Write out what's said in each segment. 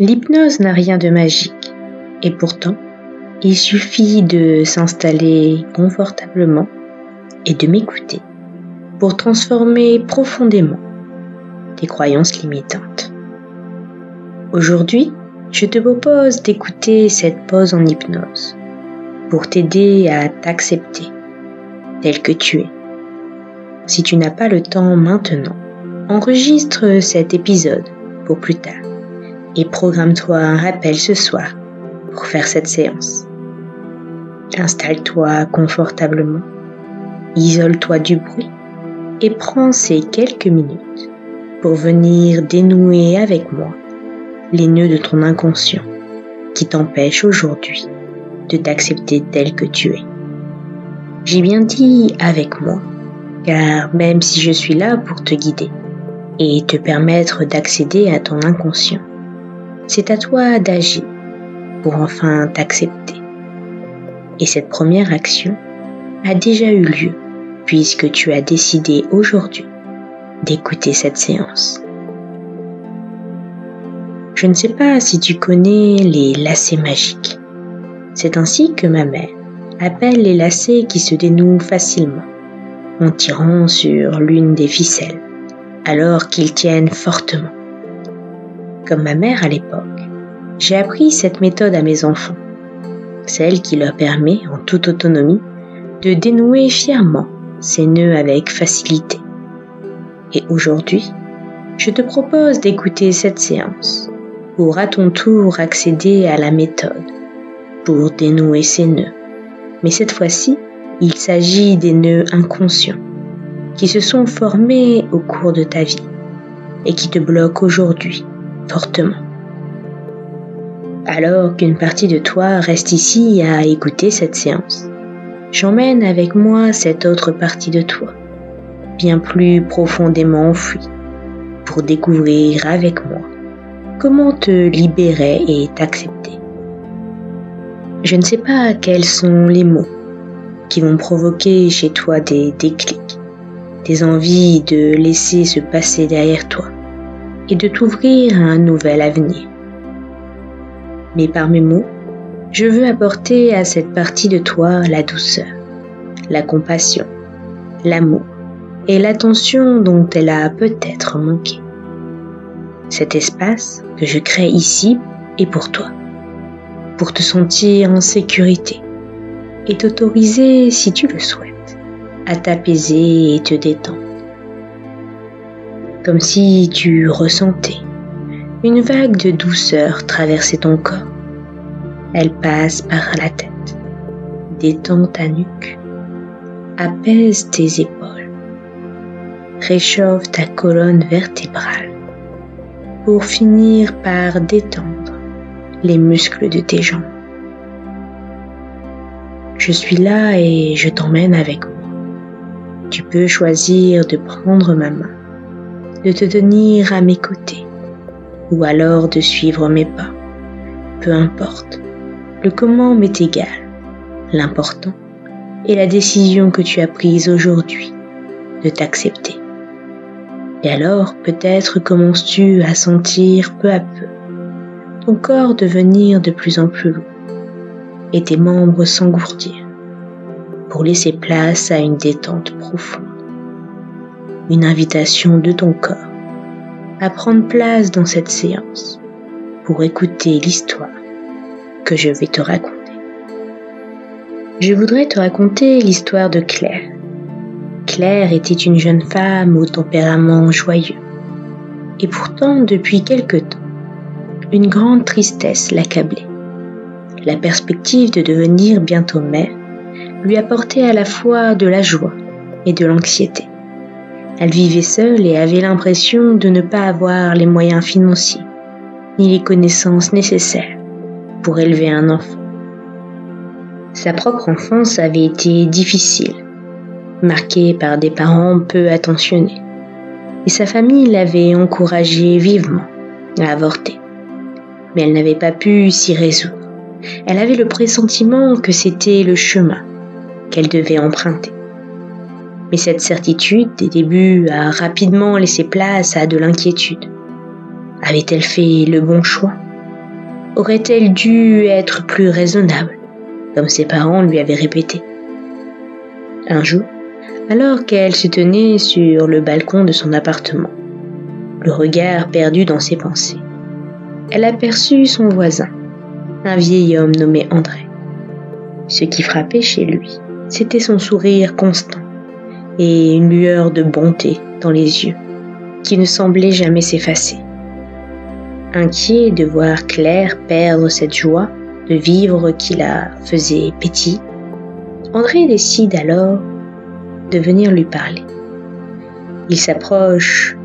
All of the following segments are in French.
L'hypnose n'a rien de magique. Et pourtant, il suffit de s'installer confortablement et de m'écouter pour transformer profondément tes croyances limitantes. Aujourd'hui, je te propose d'écouter cette pause en hypnose pour t'aider à t'accepter tel que tu es. Si tu n'as pas le temps maintenant, enregistre cet épisode pour plus tard et programme-toi un rappel ce soir pour faire cette séance. Installe-toi confortablement, isole-toi du bruit et prends ces quelques minutes pour venir dénouer avec moi les nœuds de ton inconscient qui t'empêchent aujourd'hui de t'accepter tel que tu es. J'ai bien dit avec moi, car même si je suis là pour te guider et te permettre d'accéder à ton inconscient, c'est à toi d'agir pour enfin t'accepter. Et cette première action a déjà eu lieu puisque tu as décidé aujourd'hui d'écouter cette séance. Je ne sais pas si tu connais les lacets magiques. C'est ainsi que ma mère appelle les lacets qui se dénouent facilement en tirant sur l'une des ficelles, alors qu'ils tiennent fortement. Comme ma mère à l'époque, j'ai appris cette méthode à mes enfants, celle qui leur permet, en toute autonomie, de dénouer fièrement ces nœuds avec facilité. Et aujourd'hui, je te propose d'écouter cette séance pour à ton tour accéder à la méthode pour dénouer ces nœuds. Mais cette fois-ci, il s'agit des nœuds inconscients qui se sont formés au cours de ta vie et qui te bloquent aujourd'hui fortement. Alors qu'une partie de toi reste ici à écouter cette séance, j'emmène avec moi cette autre partie de toi, bien plus profondément enfouie, pour découvrir avec moi Comment te libérer et t'accepter Je ne sais pas quels sont les mots qui vont provoquer chez toi des déclics, des envies de laisser se passer derrière toi et de t'ouvrir à un nouvel avenir. Mais par mes mots, je veux apporter à cette partie de toi la douceur, la compassion, l'amour et l'attention dont elle a peut-être manqué. Cet espace que je crée ici est pour toi, pour te sentir en sécurité et t'autoriser, si tu le souhaites, à t'apaiser et te détendre. Comme si tu ressentais une vague de douceur traverser ton corps. Elle passe par la tête, détend ta nuque, apaise tes épaules, réchauffe ta colonne vertébrale pour finir par détendre les muscles de tes jambes. Je suis là et je t'emmène avec moi. Tu peux choisir de prendre ma main, de te tenir à mes côtés ou alors de suivre mes pas. Peu importe, le comment m'est égal. L'important est la décision que tu as prise aujourd'hui de t'accepter. Et alors peut-être commences-tu à sentir peu à peu ton corps devenir de plus en plus lourd et tes membres s'engourdir pour laisser place à une détente profonde. Une invitation de ton corps à prendre place dans cette séance pour écouter l'histoire que je vais te raconter. Je voudrais te raconter l'histoire de Claire Claire était une jeune femme au tempérament joyeux. Et pourtant, depuis quelque temps, une grande tristesse l'accablait. La perspective de devenir bientôt mère lui apportait à la fois de la joie et de l'anxiété. Elle vivait seule et avait l'impression de ne pas avoir les moyens financiers ni les connaissances nécessaires pour élever un enfant. Sa propre enfance avait été difficile, marquée par des parents peu attentionnés, et sa famille l'avait encouragée vivement à avorter. Mais elle n'avait pas pu s'y résoudre. Elle avait le pressentiment que c'était le chemin qu'elle devait emprunter. Mais cette certitude des débuts a rapidement laissé place à de l'inquiétude. Avait-elle fait le bon choix? Aurait-elle dû être plus raisonnable, comme ses parents lui avaient répété? Un jour, alors qu'elle se tenait sur le balcon de son appartement, le regard perdu dans ses pensées, elle aperçut son voisin, un vieil homme nommé André. Ce qui frappait chez lui, c'était son sourire constant et une lueur de bonté dans les yeux qui ne semblait jamais s'effacer. Inquiet de voir Claire perdre cette joie de vivre qui la faisait pétiller, André décide alors de venir lui parler. Il s'approche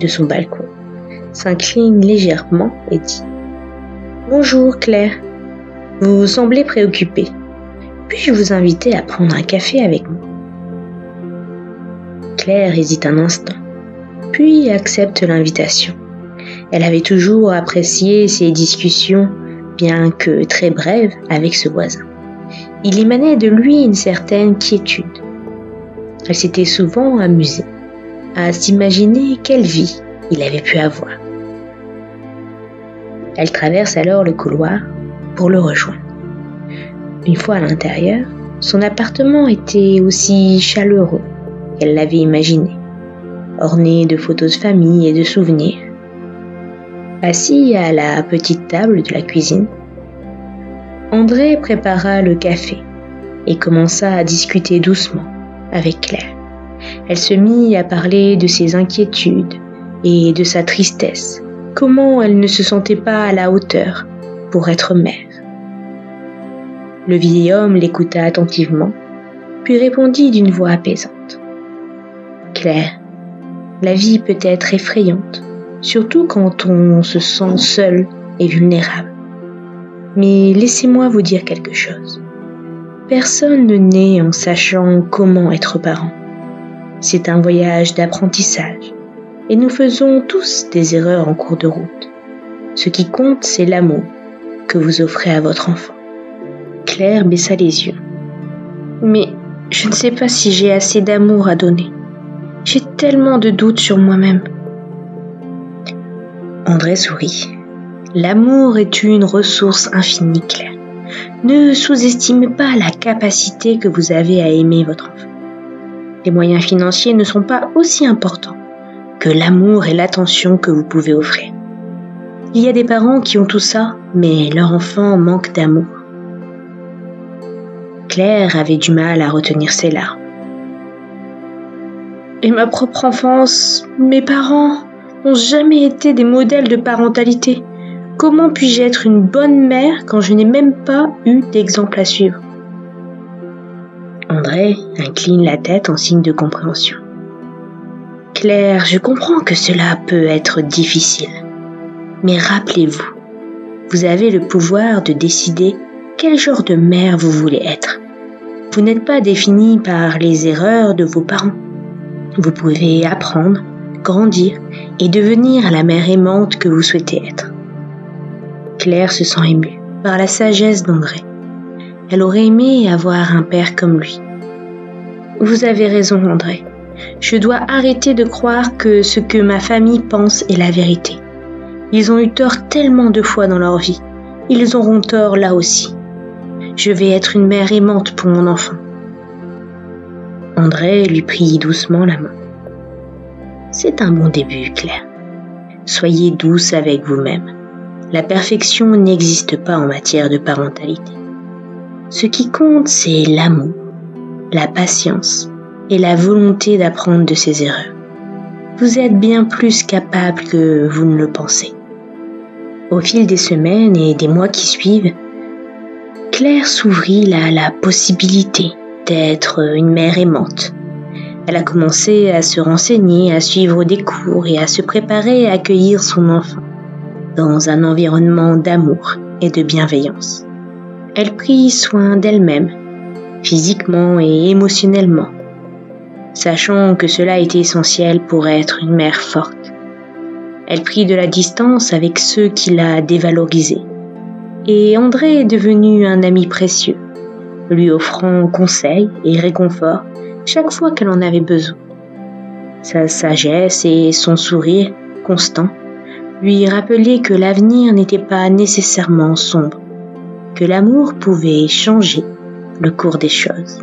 de son balcon, s'incline légèrement et dit Bonjour Claire, vous semblez préoccupée. Puis-je vous inviter à prendre un café avec moi? Claire hésite un instant, puis accepte l'invitation. Elle avait toujours apprécié ces discussions, bien que très brèves, avec ce voisin. Il émanait de lui une certaine quiétude. Elle s'était souvent amusée à s'imaginer quelle vie il avait pu avoir. Elle traverse alors le couloir pour le rejoindre. Une fois à l'intérieur, son appartement était aussi chaleureux qu'elle l'avait imaginé, orné de photos de famille et de souvenirs. Assis à la petite table de la cuisine, André prépara le café et commença à discuter doucement avec Claire. Elle se mit à parler de ses inquiétudes et de sa tristesse, comment elle ne se sentait pas à la hauteur pour être mère. Le vieil homme l'écouta attentivement, puis répondit d'une voix apaisante. Claire, la vie peut être effrayante, surtout quand on se sent seul et vulnérable. Mais laissez-moi vous dire quelque chose. Personne ne naît en sachant comment être parent. C'est un voyage d'apprentissage et nous faisons tous des erreurs en cours de route. Ce qui compte, c'est l'amour que vous offrez à votre enfant. Claire baissa les yeux. Mais je ne sais pas si j'ai assez d'amour à donner. J'ai tellement de doutes sur moi-même. André sourit. L'amour est une ressource infinie, Claire. Ne sous-estimez pas la capacité que vous avez à aimer votre enfant. Les moyens financiers ne sont pas aussi importants que l'amour et l'attention que vous pouvez offrir. Il y a des parents qui ont tout ça, mais leur enfant manque d'amour. Claire avait du mal à retenir ses larmes. Et ma propre enfance, mes parents, n'ont jamais été des modèles de parentalité. Comment puis-je être une bonne mère quand je n'ai même pas eu d'exemple à suivre? André incline la tête en signe de compréhension. Claire, je comprends que cela peut être difficile. Mais rappelez-vous, vous avez le pouvoir de décider quel genre de mère vous voulez être. Vous n'êtes pas définie par les erreurs de vos parents. Vous pouvez apprendre grandir et devenir la mère aimante que vous souhaitez être. Claire se sent émue par la sagesse d'André. Elle aurait aimé avoir un père comme lui. Vous avez raison, André. Je dois arrêter de croire que ce que ma famille pense est la vérité. Ils ont eu tort tellement de fois dans leur vie. Ils auront tort là aussi. Je vais être une mère aimante pour mon enfant. André lui prit doucement la main. C'est un bon début, Claire. Soyez douce avec vous-même. La perfection n'existe pas en matière de parentalité. Ce qui compte, c'est l'amour, la patience et la volonté d'apprendre de ses erreurs. Vous êtes bien plus capable que vous ne le pensez. Au fil des semaines et des mois qui suivent, Claire s'ouvrit à la possibilité d'être une mère aimante, Elle a commencé à se renseigner, à suivre des cours et à se préparer à accueillir son enfant dans un environnement d'amour et de bienveillance. Elle prit soin d'elle-même, physiquement et émotionnellement, sachant que cela était essentiel pour être une mère forte. Elle prit de la distance avec ceux qui la dévalorisaient. Et André est devenu un ami précieux, lui offrant conseils et réconfort chaque fois qu'elle en avait besoin. Sa sagesse et son sourire constant lui rappelaient que l'avenir n'était pas nécessairement sombre, que l'amour pouvait changer le cours des choses.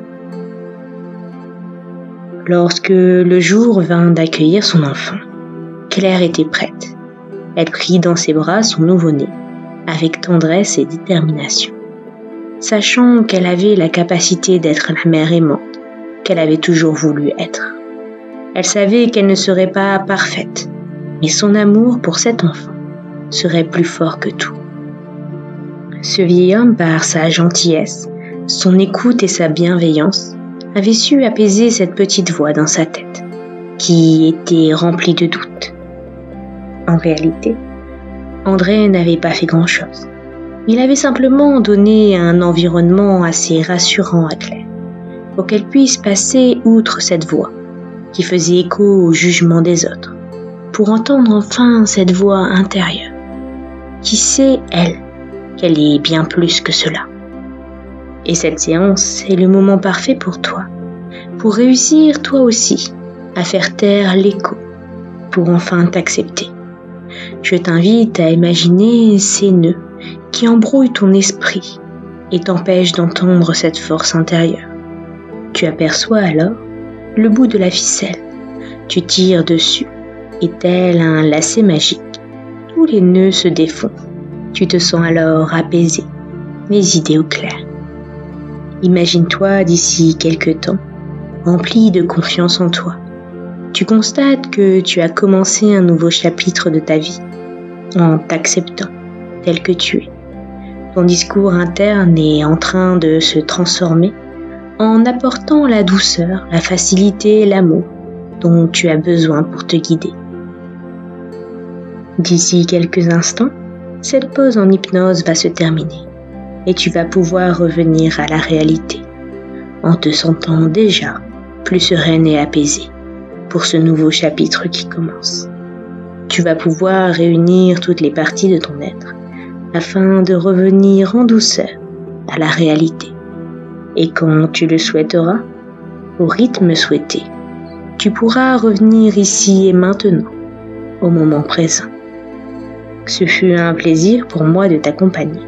Lorsque le jour vint d'accueillir son enfant, Claire était prête. Elle prit dans ses bras son nouveau-né, avec tendresse et détermination, sachant qu'elle avait la capacité d'être la mère aimante qu'elle avait toujours voulu être. Elle savait qu'elle ne serait pas parfaite, mais son amour pour cet enfant serait plus fort que tout. Ce vieil homme, par sa gentillesse, son écoute et sa bienveillance, avait su apaiser cette petite voix dans sa tête, qui était remplie de doutes. En réalité, André n'avait pas fait grand-chose. Il avait simplement donné un environnement assez rassurant à Claire, pour qu'elle puisse passer outre cette voix, qui faisait écho au jugement des autres, pour entendre enfin cette voix intérieure, qui sait, elle, qu'elle est bien plus que cela. Et cette séance est le moment parfait pour toi, pour réussir toi aussi à faire taire l'écho, pour enfin t'accepter. Je t'invite à imaginer ces nœuds qui embrouillent ton esprit et t'empêchent d'entendre cette force intérieure. Tu aperçois alors le bout de la ficelle. Tu tires dessus et tel un lacet magique, tous les nœuds se défont. Tu te sens alors apaisé, les idées au clair. Imagine-toi d'ici quelque temps, rempli de confiance en toi. Tu constates que tu as commencé un nouveau chapitre de ta vie en t'acceptant tel que tu es. Discours interne est en train de se transformer en apportant la douceur, la facilité et l'amour dont tu as besoin pour te guider. D'ici quelques instants, cette pause en hypnose va se terminer et tu vas pouvoir revenir à la réalité en te sentant déjà plus sereine et apaisée pour ce nouveau chapitre qui commence. Tu vas pouvoir réunir toutes les parties de ton être afin de revenir en douceur à la réalité. Et quand tu le souhaiteras, au rythme souhaité, tu pourras revenir ici et maintenant, au moment présent. Ce fut un plaisir pour moi de t'accompagner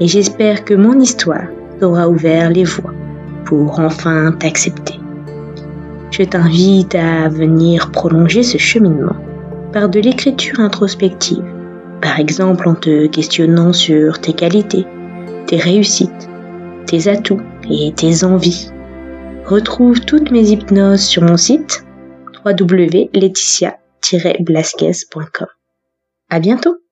et j'espère que mon histoire t'aura ouvert les voies pour enfin t'accepter. Je t'invite à venir prolonger ce cheminement par de l'écriture introspective, par exemple en te questionnant sur tes qualités, tes réussites, tes atouts et tes envies. Retrouve toutes mes hypnoses sur mon site www.laetitia-blasquez.com. À bientôt!